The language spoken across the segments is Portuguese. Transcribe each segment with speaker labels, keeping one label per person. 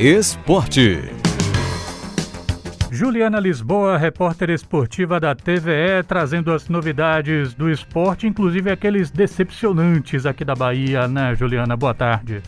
Speaker 1: Esporte.
Speaker 2: Juliana Lisboa, repórter esportiva da TVE, trazendo as novidades do esporte, inclusive aqueles decepcionantes aqui da Bahia, né, Juliana? Boa tarde.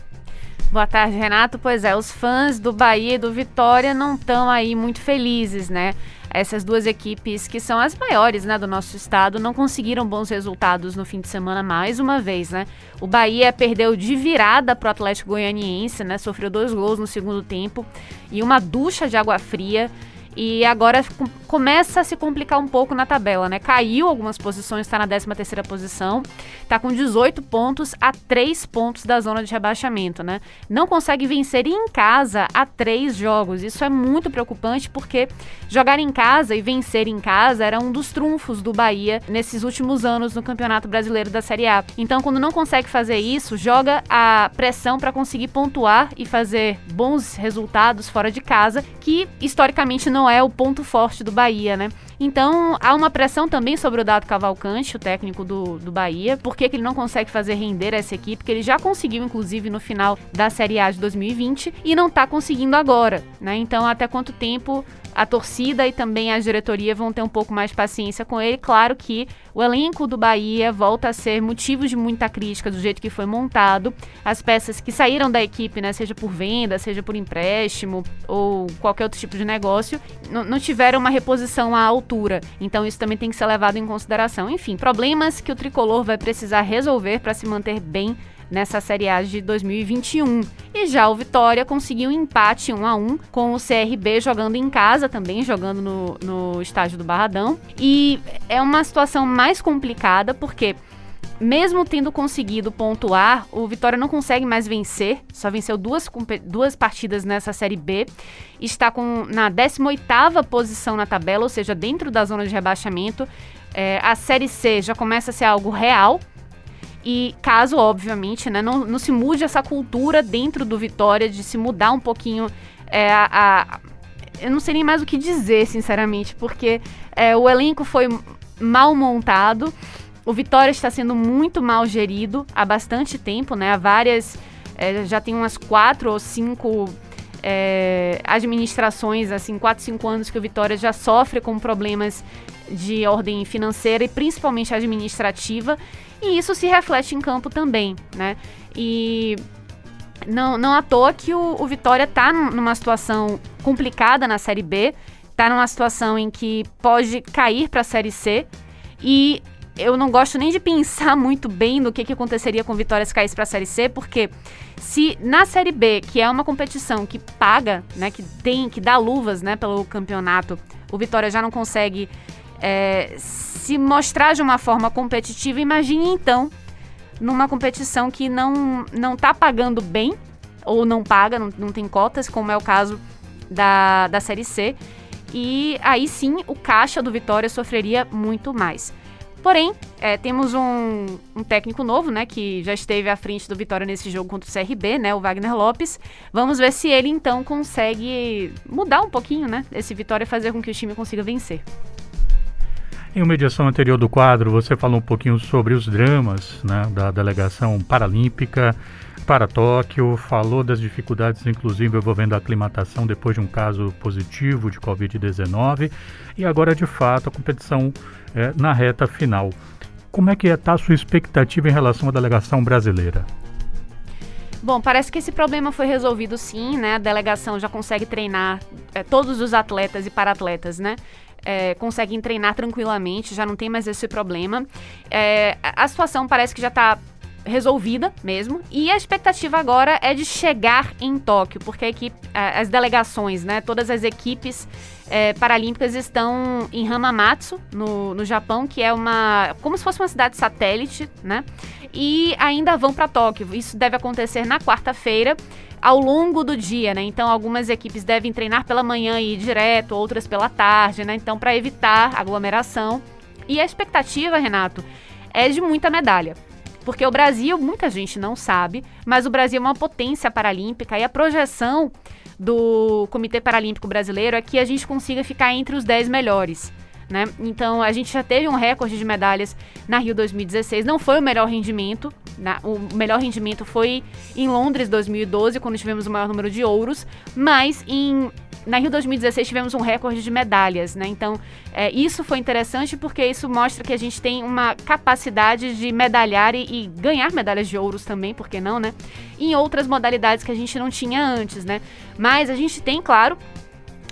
Speaker 3: Boa tarde, Renato. Pois é, os fãs do Bahia e do Vitória não estão aí muito felizes, né? Essas duas equipes, que são as maiores né, do nosso estado, não conseguiram bons resultados no fim de semana mais uma vez, né? O Bahia perdeu de virada para o Atlético Goianiense, né? Sofreu dois gols no segundo tempo e uma ducha de água fria e agora começa a se complicar um pouco na tabela, né? Caiu algumas posições, está na 13 terceira posição, está com 18 pontos a 3 pontos da zona de rebaixamento, né? Não consegue vencer em casa a três jogos. Isso é muito preocupante porque jogar em casa e vencer em casa era um dos trunfos do Bahia nesses últimos anos no Campeonato Brasileiro da Série A. Então, quando não consegue fazer isso, joga a pressão para conseguir pontuar e fazer bons resultados fora de casa, que historicamente não não é o ponto forte do Bahia, né? Então, há uma pressão também sobre o Dado Cavalcante, o técnico do, do Bahia, porque ele não consegue fazer render essa equipe, que ele já conseguiu, inclusive, no final da Série A de 2020, e não está conseguindo agora, né? Então, até quanto tempo a torcida e também a diretoria vão ter um pouco mais paciência com ele. Claro que o elenco do Bahia volta a ser motivo de muita crítica do jeito que foi montado. As peças que saíram da equipe, né, seja por venda, seja por empréstimo ou qualquer outro tipo de negócio, não tiveram uma reposição à altura. Então isso também tem que ser levado em consideração. Enfim, problemas que o tricolor vai precisar resolver para se manter bem nessa Série A de 2021. E já o Vitória conseguiu um empate 1 a 1 com o CRB jogando em casa também, jogando no, no estádio do Barradão. E é uma situação mais complicada porque mesmo tendo conseguido pontuar, o Vitória não consegue mais vencer, só venceu duas, duas partidas nessa Série B, está com, na 18ª posição na tabela, ou seja, dentro da zona de rebaixamento. É, a Série C já começa a ser algo real, e caso, obviamente, né, não, não se mude essa cultura dentro do Vitória de se mudar um pouquinho é, a, a, eu não sei nem mais o que dizer, sinceramente, porque é, o elenco foi mal montado, o Vitória está sendo muito mal gerido há bastante tempo, né? Há várias. É, já tem umas quatro ou cinco é, administrações, assim, quatro, cinco anos que o Vitória já sofre com problemas de ordem financeira e principalmente administrativa. E isso se reflete em campo também, né? E não, não à toa que o, o Vitória está numa situação complicada na Série B, está numa situação em que pode cair para a Série C. E eu não gosto nem de pensar muito bem no que, que aconteceria com o Vitória se caísse para a Série C, porque se na Série B, que é uma competição que paga, né, que tem, que dá luvas, né, pelo campeonato, o Vitória já não consegue é, se mostrar de uma forma competitiva, imagine então numa competição que não não está pagando bem ou não paga, não, não tem cotas, como é o caso da, da Série C. E aí sim o caixa do Vitória sofreria muito mais. Porém, é, temos um, um, técnico novo, né, que já esteve à frente do Vitória nesse jogo contra o CRB, né, o Wagner Lopes. Vamos ver se ele então consegue mudar um pouquinho, né, esse Vitória fazer com que o time consiga vencer.
Speaker 2: Em uma edição anterior do quadro, você falou um pouquinho sobre os dramas né, da delegação paralímpica para Tóquio, falou das dificuldades, inclusive envolvendo a aclimatação depois de um caso positivo de Covid-19 e agora, de fato, a competição é, na reta final. Como é que está a sua expectativa em relação à delegação brasileira?
Speaker 3: Bom, parece que esse problema foi resolvido sim, né? A delegação já consegue treinar é, todos os atletas e para-atletas, né? É, conseguem treinar tranquilamente, já não tem mais esse problema. É, a situação parece que já está resolvida mesmo. E a expectativa agora é de chegar em Tóquio, porque equipe, as delegações, né, todas as equipes é, paralímpicas estão em Hamamatsu, no, no Japão, que é uma. como se fosse uma cidade satélite, né? E ainda vão para Tóquio. Isso deve acontecer na quarta-feira ao longo do dia, né? Então algumas equipes devem treinar pela manhã e ir direto, outras pela tarde, né? Então para evitar aglomeração. E a expectativa, Renato, é de muita medalha. Porque o Brasil, muita gente não sabe, mas o Brasil é uma potência paralímpica e a projeção do Comitê Paralímpico Brasileiro é que a gente consiga ficar entre os 10 melhores. Né? Então a gente já teve um recorde de medalhas na Rio 2016. Não foi o melhor rendimento, na, o melhor rendimento foi em Londres 2012, quando tivemos o maior número de ouros, mas em na Rio 2016 tivemos um recorde de medalhas, né? Então, é, isso foi interessante porque isso mostra que a gente tem uma capacidade de medalhar e, e, ganhar medalhas de ouros também, por que não, né? Em outras modalidades que a gente não tinha antes, né? Mas a gente tem, claro,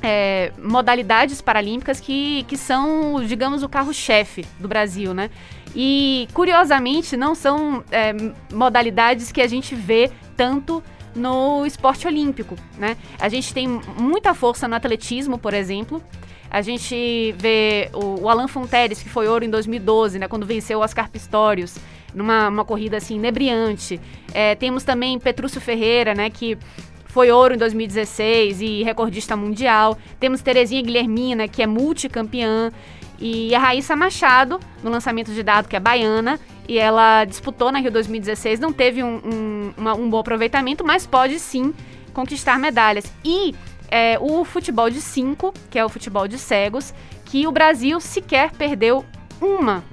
Speaker 3: é, modalidades paralímpicas que, que são, digamos, o carro-chefe do Brasil, né? E, curiosamente, não são é, modalidades que a gente vê tanto no esporte olímpico, né? A gente tem muita força no atletismo, por exemplo. A gente vê o, o Alan Fonteres, que foi ouro em 2012, né? Quando venceu o Oscar Pistorius numa corrida assim inebriante. É, temos também Petrúcio Ferreira, né? Que foi ouro em 2016 e recordista mundial. Temos Terezinha Guilhermina, que é multicampeã. E a Raíssa Machado, no lançamento de dado, que é baiana, e ela disputou na Rio 2016, não teve um, um, uma, um bom aproveitamento, mas pode sim conquistar medalhas. E é, o futebol de 5, que é o futebol de cegos, que o Brasil sequer perdeu uma,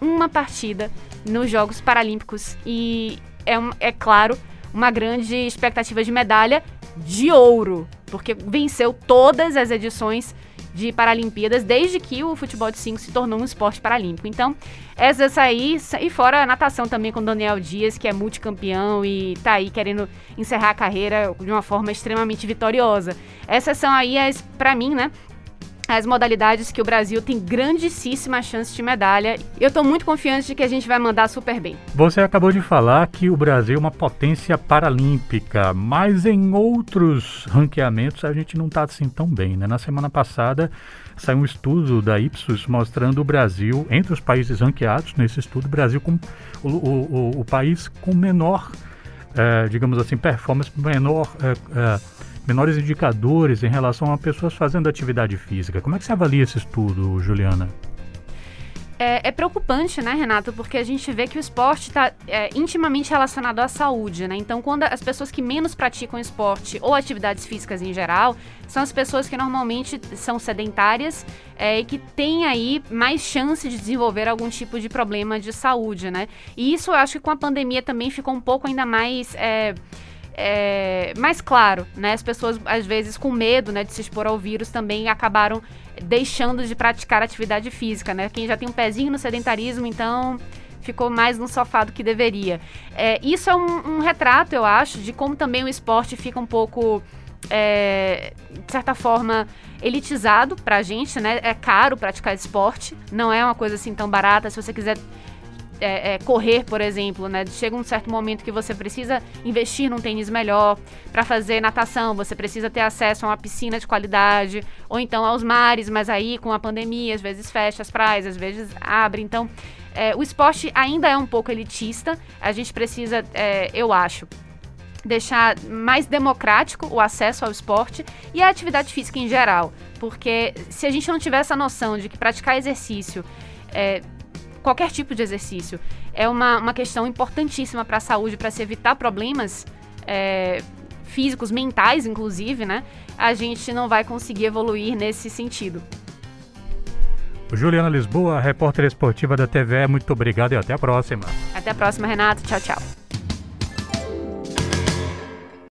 Speaker 3: uma partida nos Jogos Paralímpicos. E é, é claro uma grande expectativa de medalha de ouro, porque venceu todas as edições de Paralimpíadas desde que o futebol de 5 se tornou um esporte paralímpico. Então, essas aí, e fora a natação também com Daniel Dias, que é multicampeão e tá aí querendo encerrar a carreira de uma forma extremamente vitoriosa. Essas são aí as, para mim, né, as modalidades que o Brasil tem grandíssima chance de medalha. Eu estou muito confiante de que a gente vai mandar super bem.
Speaker 2: Você acabou de falar que o Brasil é uma potência paralímpica, mas em outros ranqueamentos a gente não está assim tão bem, né? Na semana passada saiu um estudo da Ipsos mostrando o Brasil, entre os países ranqueados nesse estudo, o Brasil como o, o, o, o país com menor, eh, digamos assim, performance, menor... Eh, eh, menores indicadores em relação a pessoas fazendo atividade física. Como é que você avalia esse estudo, Juliana?
Speaker 3: É, é, preocupante, né, Renato? Porque a gente vê que o esporte está é, intimamente relacionado à saúde, né? Então, quando as pessoas que menos praticam esporte ou atividades físicas em geral são as pessoas que normalmente são sedentárias é, e que têm aí mais chance de desenvolver algum tipo de problema de saúde, né? E isso eu acho que com a pandemia também ficou um pouco ainda mais. É, é, mais claro, né? As pessoas, às vezes, com medo né, de se expor ao vírus, também acabaram deixando de praticar atividade física, né? Quem já tem um pezinho no sedentarismo, então ficou mais no sofá do que deveria. É, isso é um, um, retrato, eu acho, de como também o esporte fica um pouco, é, de certa forma, elitizado pra gente, né? É caro praticar esporte, não é uma coisa assim tão barata. Se você quiser é, é, correr, por exemplo, né? Chega um certo momento que você precisa investir num tênis melhor. Para fazer natação, você precisa ter acesso a uma piscina de qualidade, ou então aos mares, mas aí com a pandemia, às vezes fecha as praias, às vezes abre. Então, é, o esporte ainda é um pouco elitista. A gente precisa, é, eu acho, deixar mais democrático o acesso ao esporte e à atividade física em geral. Porque se a gente não tiver essa noção de que praticar exercício é, qualquer tipo de exercício. É uma, uma questão importantíssima para a saúde, para se evitar problemas é, físicos, mentais, inclusive, né? A gente não vai conseguir evoluir nesse sentido.
Speaker 2: Juliana Lisboa, repórter esportiva da TV, muito obrigado e até a próxima.
Speaker 3: Até a próxima, Renato. Tchau, tchau.